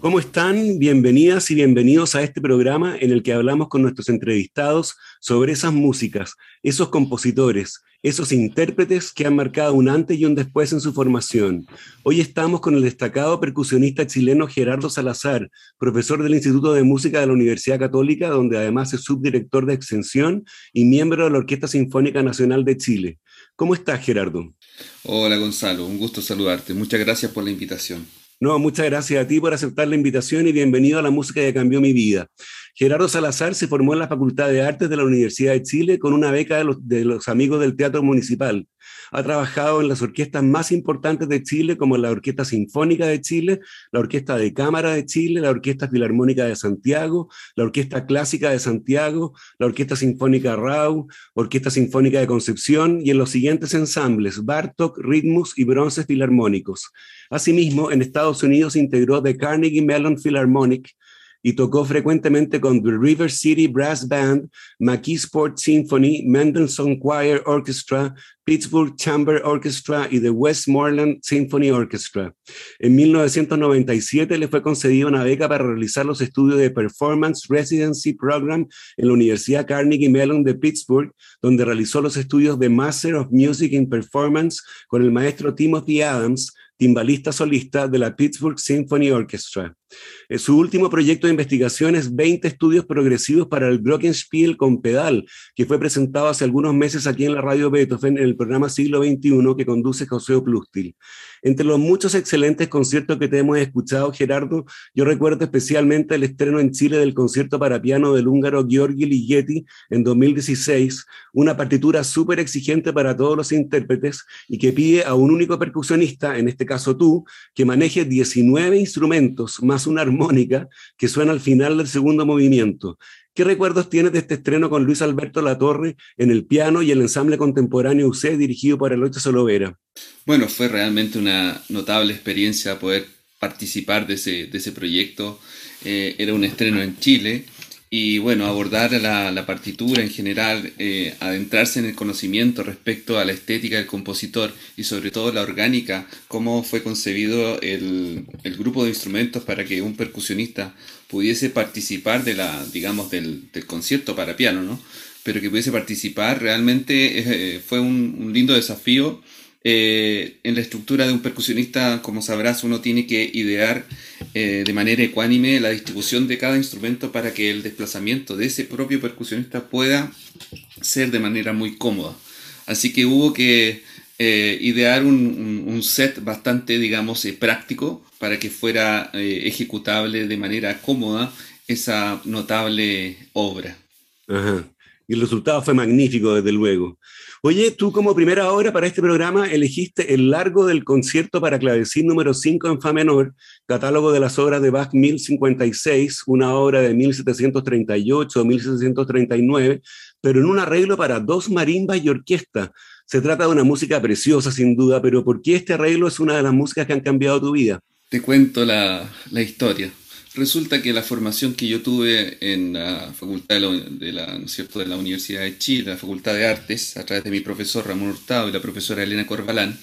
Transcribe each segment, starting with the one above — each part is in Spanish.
¿Cómo están? Bienvenidas y bienvenidos a este programa en el que hablamos con nuestros entrevistados sobre esas músicas, esos compositores, esos intérpretes que han marcado un antes y un después en su formación. Hoy estamos con el destacado percusionista chileno Gerardo Salazar, profesor del Instituto de Música de la Universidad Católica, donde además es subdirector de extensión y miembro de la Orquesta Sinfónica Nacional de Chile. ¿Cómo estás, Gerardo? Hola, Gonzalo. Un gusto saludarte. Muchas gracias por la invitación. No, muchas gracias a ti por aceptar la invitación y bienvenido a la música que cambió mi vida. Gerardo Salazar se formó en la Facultad de Artes de la Universidad de Chile con una beca de los, amigos del Teatro Municipal. Ha trabajado en las orquestas más importantes de Chile, como la Orquesta Sinfónica de Chile, la Orquesta de Cámara de Chile, la Orquesta Filarmónica de Santiago, la Orquesta Clásica de Santiago, la Orquesta Sinfónica Rau, Orquesta Sinfónica de Concepción y en los siguientes ensambles, Bartok, Ritmus y Bronces Filarmónicos. Asimismo, en Estados Unidos integró The Carnegie Mellon Philharmonic, y tocó frecuentemente con The River City Brass Band, McKeesport Symphony, Mendelssohn Choir Orchestra, Pittsburgh Chamber Orchestra y The Westmoreland Symphony Orchestra. En 1997 le fue concedida una beca para realizar los estudios de Performance Residency Program en la Universidad Carnegie Mellon de Pittsburgh, donde realizó los estudios de Master of Music in Performance con el maestro Timothy Adams, timbalista solista de la Pittsburgh Symphony Orchestra. Su último proyecto de investigación es 20 estudios progresivos para el Glockenspiel con pedal, que fue presentado hace algunos meses aquí en la radio Beethoven en el programa Siglo XXI que conduce José Oplustil. Entre los muchos excelentes conciertos que te hemos escuchado, Gerardo, yo recuerdo especialmente el estreno en Chile del concierto para piano del húngaro Georgi Ligeti en 2016, una partitura súper exigente para todos los intérpretes y que pide a un único percusionista, en este caso tú, que maneje 19 instrumentos más una armónica que suena al final del segundo movimiento. ¿Qué recuerdos tienes de este estreno con Luis Alberto Latorre en el piano y el ensamble contemporáneo UC dirigido por Eloy Solovera? Bueno, fue realmente una notable experiencia poder participar de ese, de ese proyecto. Eh, era un estreno en Chile y bueno, abordar la, partitura en general, eh, adentrarse en el conocimiento respecto a la estética del compositor y sobre todo la orgánica, cómo fue concebido el, grupo de instrumentos para que un percusionista pudiese participar de la, digamos, del, concierto para piano, ¿no? Pero que pudiese participar realmente eh, fue un lindo desafío eh, en la estructura de un percusionista, como sabrás, uno tiene que idear eh, de manera ecuánime la distribución de cada instrumento para que el desplazamiento de ese propio percusionista pueda ser de manera muy cómoda. Así que hubo que eh, idear un, set bastante, digamos, práctico para que fuera ejecutable de manera cómoda esa notable obra. Y el resultado fue magnífico, desde luego. Oye, tú como primera obra para este programa elegiste el largo del concierto para clavecín número 5 en Fa menor, catálogo de las obras de Bach 1056, una obra de 1738 o 1739, pero en un arreglo para dos marimbas y orquesta. Se trata de una música preciosa, sin duda, pero ¿por qué este arreglo es una de las músicas que han cambiado tu vida? Te cuento la, la historia. Resulta que la formación que yo tuve en la facultad de la, cierto? de la Universidad de Chile, la Facultad de Artes, a través de mi profesor Ramón Hurtado y la profesora Elena Corbalán,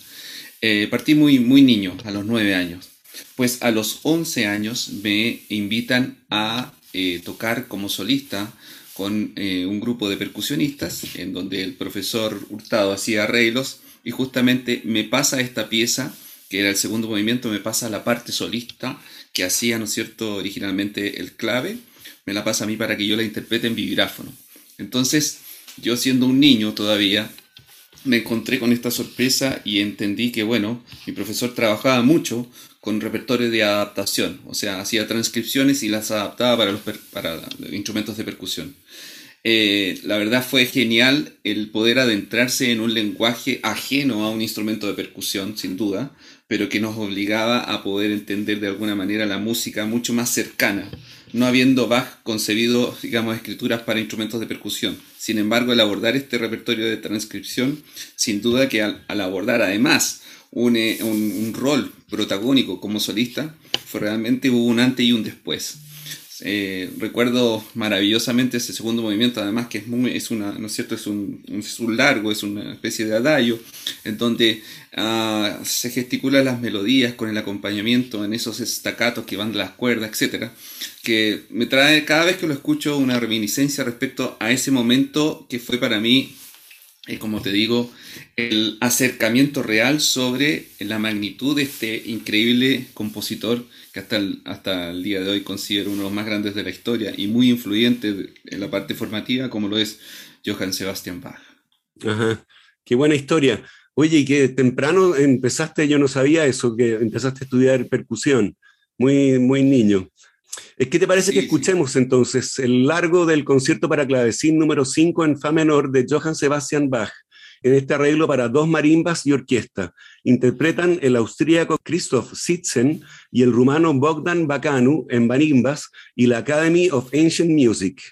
eh, partí muy, muy niño, a los nueve años. Pues a los once años me invitan a eh, tocar como solista con eh, un grupo de percusionistas, en donde el profesor Hurtado hacía arreglos y justamente me pasa esta pieza, que era el segundo movimiento, me pasa la parte solista que hacía, ¿no es cierto?, originalmente el clave, me la pasa a mí para que yo la interprete en vibráfono. Entonces, yo siendo un niño todavía, me encontré con esta sorpresa y entendí que, bueno, mi profesor trabajaba mucho con repertorio de adaptación, o sea, hacía transcripciones y las adaptaba para los, instrumentos de percusión. Eh, la verdad fue genial el poder adentrarse en un lenguaje ajeno a un instrumento de percusión, sin duda, pero que nos obligaba a poder entender de alguna manera la música mucho más cercana, no habiendo Bach concebido, digamos, escrituras para instrumentos de percusión. Sin embargo, al abordar este repertorio de transcripción, sin duda que al, abordar además un, un, rol protagónico como solista, fue realmente hubo un antes y un después. Eh, recuerdo maravillosamente ese segundo movimiento, además que es, muy, es, una, ¿no es, cierto? Es, un, es un largo, es una especie de adagio, en donde uh, se gesticulan las melodías con el acompañamiento en esos estacatos que van de las cuerdas, etc. Que me trae cada vez que lo escucho una reminiscencia respecto a ese momento que fue para mí es como te digo, el acercamiento real sobre la magnitud de este increíble compositor que hasta el, hasta el día de hoy considero uno de los más grandes de la historia y muy influyente en la parte formativa, como lo es Johann Sebastian Bach. Ajá, qué buena historia. Oye, y que temprano empezaste, yo no sabía eso, que empezaste a estudiar percusión, muy, muy niño. ¿Qué te parece que escuchemos entonces el largo del concierto para clavecín número 5 en Fa menor de Johann Sebastian Bach? En este arreglo para dos marimbas y orquesta. Interpretan el austríaco Christoph Sitzen y el rumano Bogdan Bacanu en marimbas y la Academy of Ancient Music.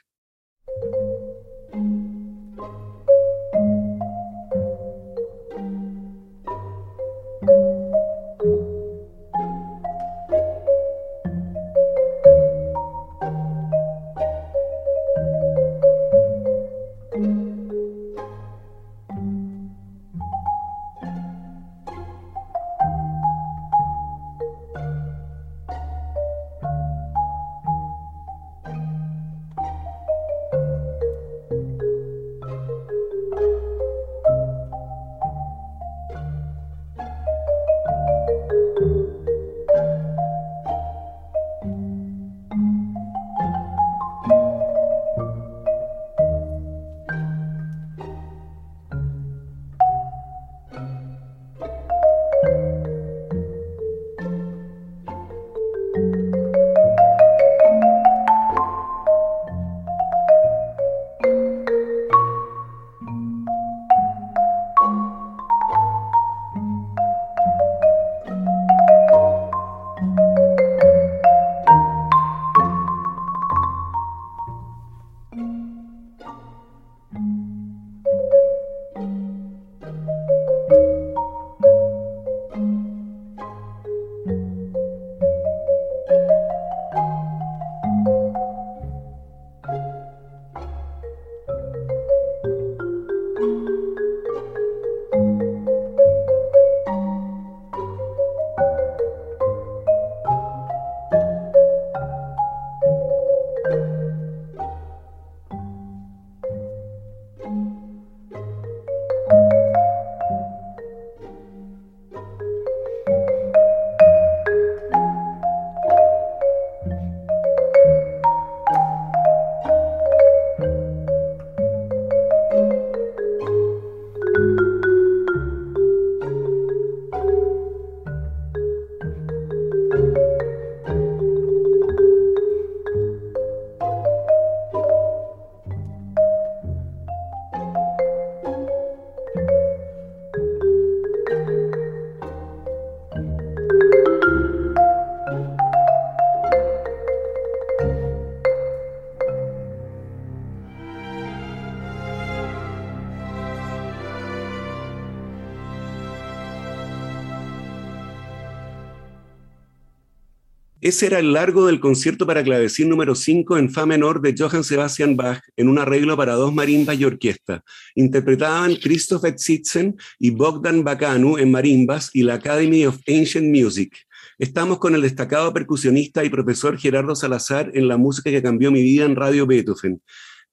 Ese era el largo del concierto para clavecín número 5 en Fa menor de Johann Sebastian Bach en un arreglo para dos marimbas y orquesta. Interpretaban Christoph Sitzen y Bogdan Bacanu en marimbas y la Academy of Ancient Music. Estamos con el destacado percusionista y profesor Gerardo Salazar en la música que cambió mi vida en Radio Beethoven.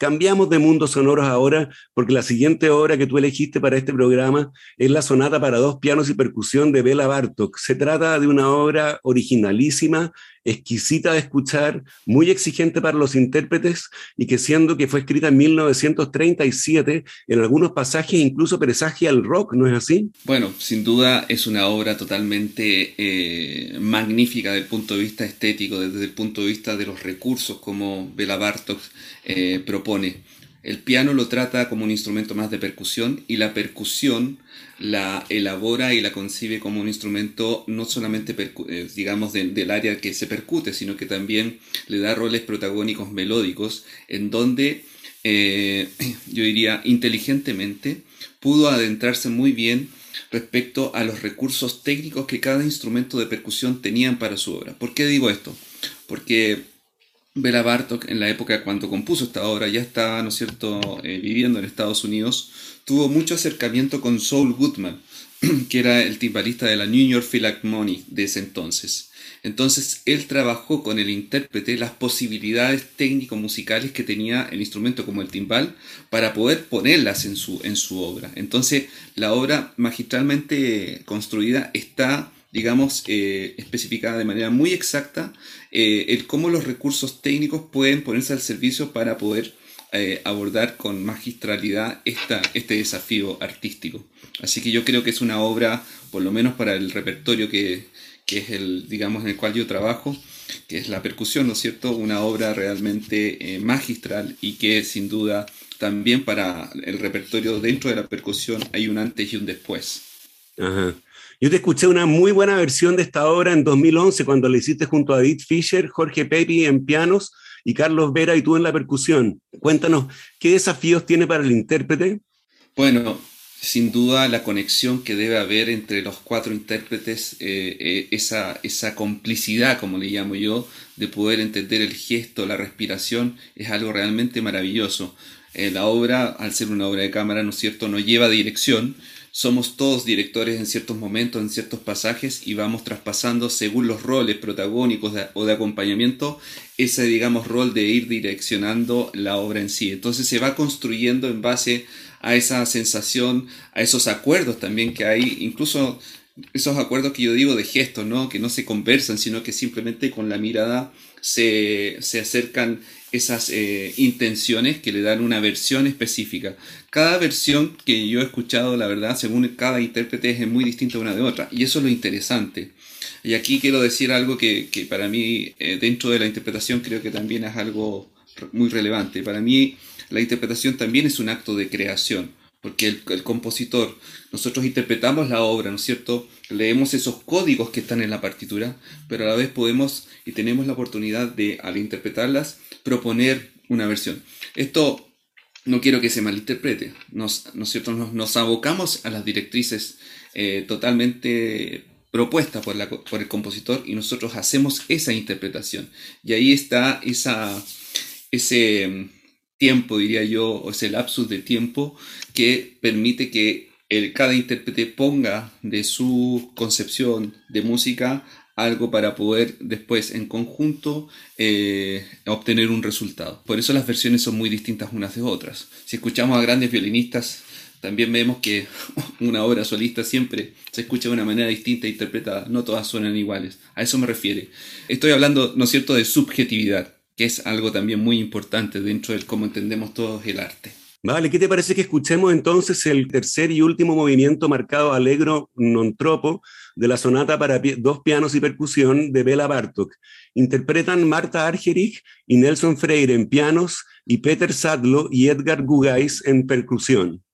Cambiamos de mundos sonoros ahora porque la siguiente obra que tú elegiste para este programa es la sonata para dos pianos y percusión de Bela Bartok. Se trata de una obra originalísima exquisita de escuchar, muy exigente para los intérpretes y que siendo que fue escrita en 1937, en algunos pasajes incluso presagia al rock, ¿no es así? Bueno, sin duda es una obra totalmente eh, magnífica desde el punto de vista estético, desde el punto de vista de los recursos como Bela Bartok eh, propone. El piano lo trata como un instrumento más de percusión y la percusión la elabora y la concibe como un instrumento no solamente, eh, digamos, del área que se percute, sino que también le da roles protagónicos melódicos en donde, eh, yo diría, inteligentemente pudo adentrarse muy bien respecto a los recursos técnicos que cada instrumento de percusión tenían para su obra. ¿Por qué digo esto? Porque Bela Bartok, en la época cuando compuso esta obra, ya estaba, ¿no cierto?, eh, viviendo en Estados Unidos, tuvo mucho acercamiento con Saul Goodman, que era el timbalista de la New York Philharmonic de ese entonces. Entonces él trabajó con el intérprete las posibilidades técnico-musicales que tenía el instrumento como el timbal para poder ponerlas en su, en su obra. Entonces la obra magistralmente construida está digamos, eh, especificada de manera muy exacta eh, el cómo los recursos técnicos pueden ponerse al servicio para poder eh, abordar con magistralidad esta, este desafío artístico. Así que yo creo que es una obra, por lo menos para el repertorio que, que es el, digamos, en el cual yo trabajo, que es la percusión, ¿no es cierto? Una obra realmente magistral y que sin duda también para el repertorio dentro de la percusión hay un antes y un después. Ajá. Yo te escuché una muy buena versión de esta obra en 2011 cuando la hiciste junto a Edith Fisher, Jorge Pepi en pianos y Carlos Vera y tú en la percusión. Cuéntanos, ¿qué desafíos tiene para el intérprete? Bueno, sin duda la conexión que debe haber entre los cuatro intérpretes, eh, eh, esa, esa complicidad, como le llamo yo, de poder entender el gesto, la respiración, es algo realmente maravilloso. Eh, la obra, al ser una obra de cámara, ¿no es cierto?, no lleva dirección, somos todos directores en ciertos momentos, en ciertos pasajes y vamos traspasando según los roles protagónicos o de acompañamiento ese, digamos, rol de ir direccionando la obra en sí. Entonces se va construyendo en base a esa sensación, a esos acuerdos también que hay, incluso esos acuerdos que yo digo de gestos, ¿no? Que no se conversan, sino que simplemente con la mirada se, se acercan esas eh, intenciones que le dan una versión específica. Cada versión que yo he escuchado, la verdad, según cada intérprete es muy distinta una de otra. Y eso es lo interesante. Y aquí quiero decir algo que, que para mí, eh, dentro de la interpretación, creo que también es algo muy relevante. Para mí, la interpretación también es un acto de creación porque el, compositor, nosotros interpretamos la obra, ¿no es cierto? Leemos esos códigos que están en la partitura, pero a la vez podemos y tenemos la oportunidad de, al interpretarlas, proponer una versión. Esto no quiero que se malinterprete, nos, ¿no es cierto? Nos, abocamos a las directrices eh, totalmente propuestas por, la, por el compositor y nosotros hacemos esa interpretación. Y ahí está esa, ese tiempo, diría yo, o ese lapsus de tiempo que permite que el, cada intérprete ponga de su concepción de música algo para poder después en conjunto eh, obtener un resultado. Por eso las versiones son muy distintas unas de otras. Si escuchamos a grandes violinistas, también vemos que una obra solista siempre se escucha de una manera distinta e interpretada, no todas suenan iguales. A eso me refiere. Estoy hablando, ¿no es cierto?, de subjetividad que es algo también muy importante dentro de cómo entendemos todos el arte. Vale, ¿qué te parece que escuchemos entonces el tercer y último movimiento marcado Allegro non troppo de la sonata para dos pianos y percusión de Bela Bartok? Interpretan Marta Argerich y Nelson Freire en pianos y Peter Sadlo y Edgar Gugais en percusión.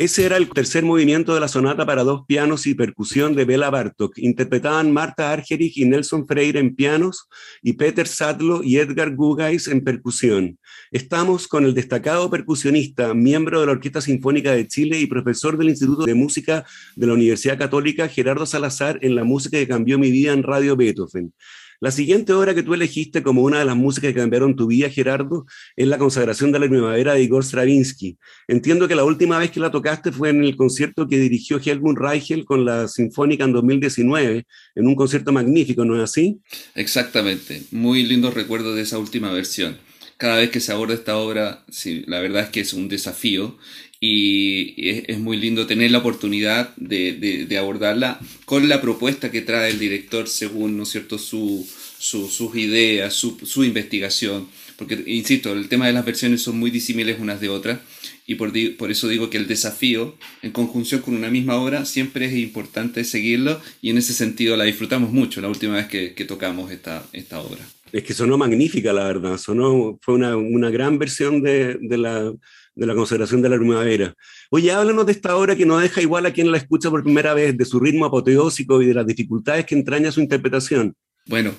Ese era el tercer movimiento de la sonata para dos pianos y percusión de Bela Bartok. Interpretaban Marta Argerich y Nelson Freire en pianos y Peter Sadlo y Edgar Gugais en percusión. Estamos con el destacado percusionista, miembro de la Orquesta Sinfónica de Chile y profesor del Instituto de Música de la Universidad Católica, Gerardo Salazar, en la música que cambió mi vida en Radio Beethoven. La siguiente obra que tú elegiste como una de las músicas que cambiaron tu vida, Gerardo, es La consagración de la primavera de Igor Stravinsky. Entiendo que la última vez que la tocaste fue en el concierto que dirigió Helmut Reichel con la Sinfónica en 2019, en un concierto magnífico, ¿no es así? Exactamente, muy lindo recuerdo de esa última versión. Cada vez que se aborda esta obra, sí, la verdad es que es un desafío y es, muy lindo tener la oportunidad de, de, abordarla con la propuesta que trae el director según ¿no es cierto? Su, sus ideas, su, su, investigación. Porque, insisto, el tema de las versiones son muy disímiles unas de otras y por, por eso digo que el desafío en conjunción con una misma obra siempre es importante seguirlo y en ese sentido la disfrutamos mucho la última vez que, que tocamos esta, esta obra. Es que sonó magnífica, la verdad. Sonó, fue una, una gran versión de, de la de la consagración de la primavera. Oye, háblanos de esta obra que no deja igual a quien la escucha por primera vez, de su ritmo apoteósico y de las dificultades que entraña su interpretación. Bueno,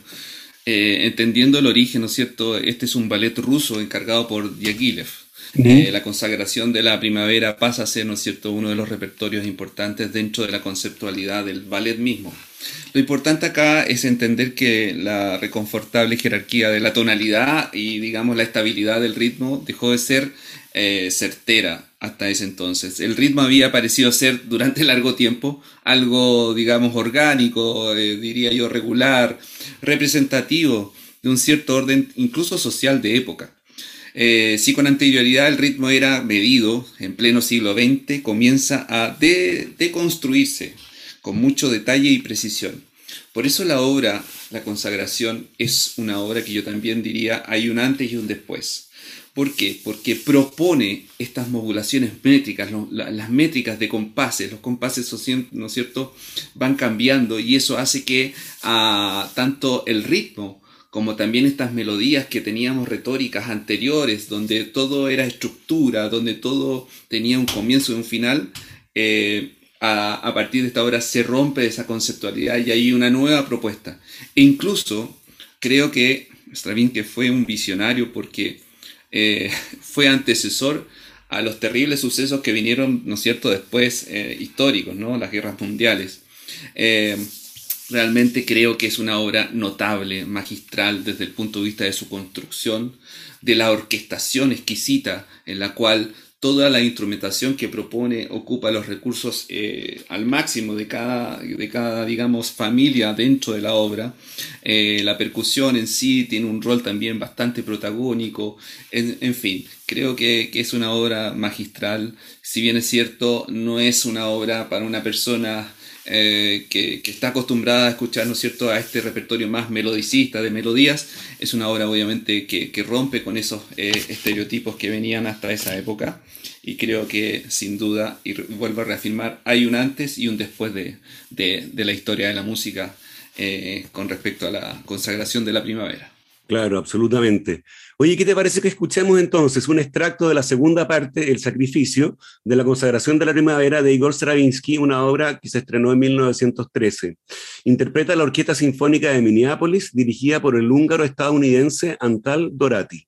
eh, entendiendo el origen, ¿no es cierto? Este es un ballet ruso encargado por Diaghilev. Eh, la consagración de la primavera pasa a ser, ¿no es cierto?, uno de los repertorios importantes dentro de la conceptualidad del ballet mismo. Lo importante acá es entender que la reconfortable jerarquía de la tonalidad y, digamos, la estabilidad del ritmo dejó de ser eh, certera hasta ese entonces. El ritmo había parecido ser durante largo tiempo algo, digamos, orgánico, eh, diría yo, regular, representativo de un cierto orden, incluso social de época. Eh, si con anterioridad el ritmo era medido, en pleno siglo XX comienza a deconstruirse con mucho detalle y precisión. Por eso la obra, la consagración, es una obra que yo también diría hay un antes y un después. ¿Por qué? Porque propone estas modulaciones métricas, las métricas de compases, los compases, ¿no es cierto?, van cambiando y eso hace que ah, tanto el ritmo como también estas melodías que teníamos retóricas anteriores, donde todo era estructura, donde todo tenía un comienzo y un final, eh, a, partir de esta obra se rompe esa conceptualidad y hay una nueva propuesta. E incluso creo que Stravinsky fue un visionario porque eh, fue antecesor a los terribles sucesos que vinieron, ¿no es cierto?, después eh, históricos, ¿no?, las guerras mundiales. Eh, realmente creo que es una obra notable, magistral desde el punto de vista de su construcción, de la orquestación exquisita en la cual toda la instrumentación que propone ocupa los recursos eh, al máximo de cada, de cada, digamos, familia dentro de la obra. Eh, la percusión en sí tiene un rol también bastante protagónico. En, fin, creo que, que, es una obra magistral. Si bien es cierto, no es una obra para una persona eh, que, está acostumbrada a escuchar, ¿no es cierto?, a este repertorio más melodicista de melodías, es una obra obviamente que, rompe con esos eh, estereotipos que venían hasta esa época y creo que sin duda, y vuelvo a reafirmar, hay un antes y un después de, la historia de la música eh, con respecto a la consagración de la primavera. Claro, absolutamente. Oye, ¿qué te parece que escuchemos entonces un extracto de la segunda parte, El sacrificio, de la consagración de la primavera de Igor Stravinsky, una obra que se estrenó en 1913? Interpreta la Orquesta Sinfónica de Minneapolis, dirigida por el húngaro estadounidense Antal Dorati.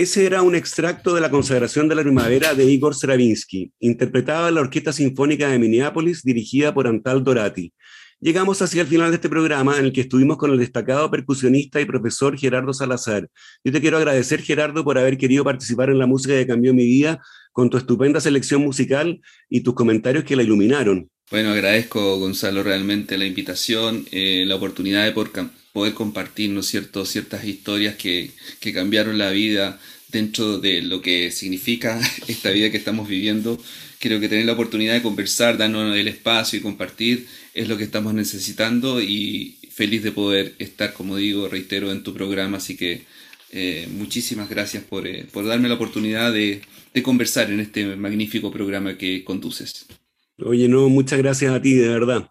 Ese era un extracto de la consagración de la primavera de Igor Stravinsky, interpretado en la Orquesta Sinfónica de Minneapolis, dirigida por Antal Dorati. Llegamos hacia el final de este programa en el que estuvimos con el destacado percusionista y profesor Gerardo Salazar. Yo te quiero agradecer, Gerardo, por haber querido participar en la música que cambió mi vida, con tu estupenda selección musical y tus comentarios que la iluminaron. Bueno, agradezco, Gonzalo, realmente la invitación, eh, la oportunidad de poder compartir, ¿no ciertas historias que, que cambiaron la vida dentro de lo que significa esta vida que estamos viviendo. Creo que tener la oportunidad de conversar, darnos el espacio y compartir es lo que estamos necesitando y feliz de poder estar, como digo, reitero, en tu programa. Así que eh, muchísimas gracias por, eh, por, darme la oportunidad de, de conversar en este magnífico programa que conduces. Oye, no, muchas gracias a ti, de verdad.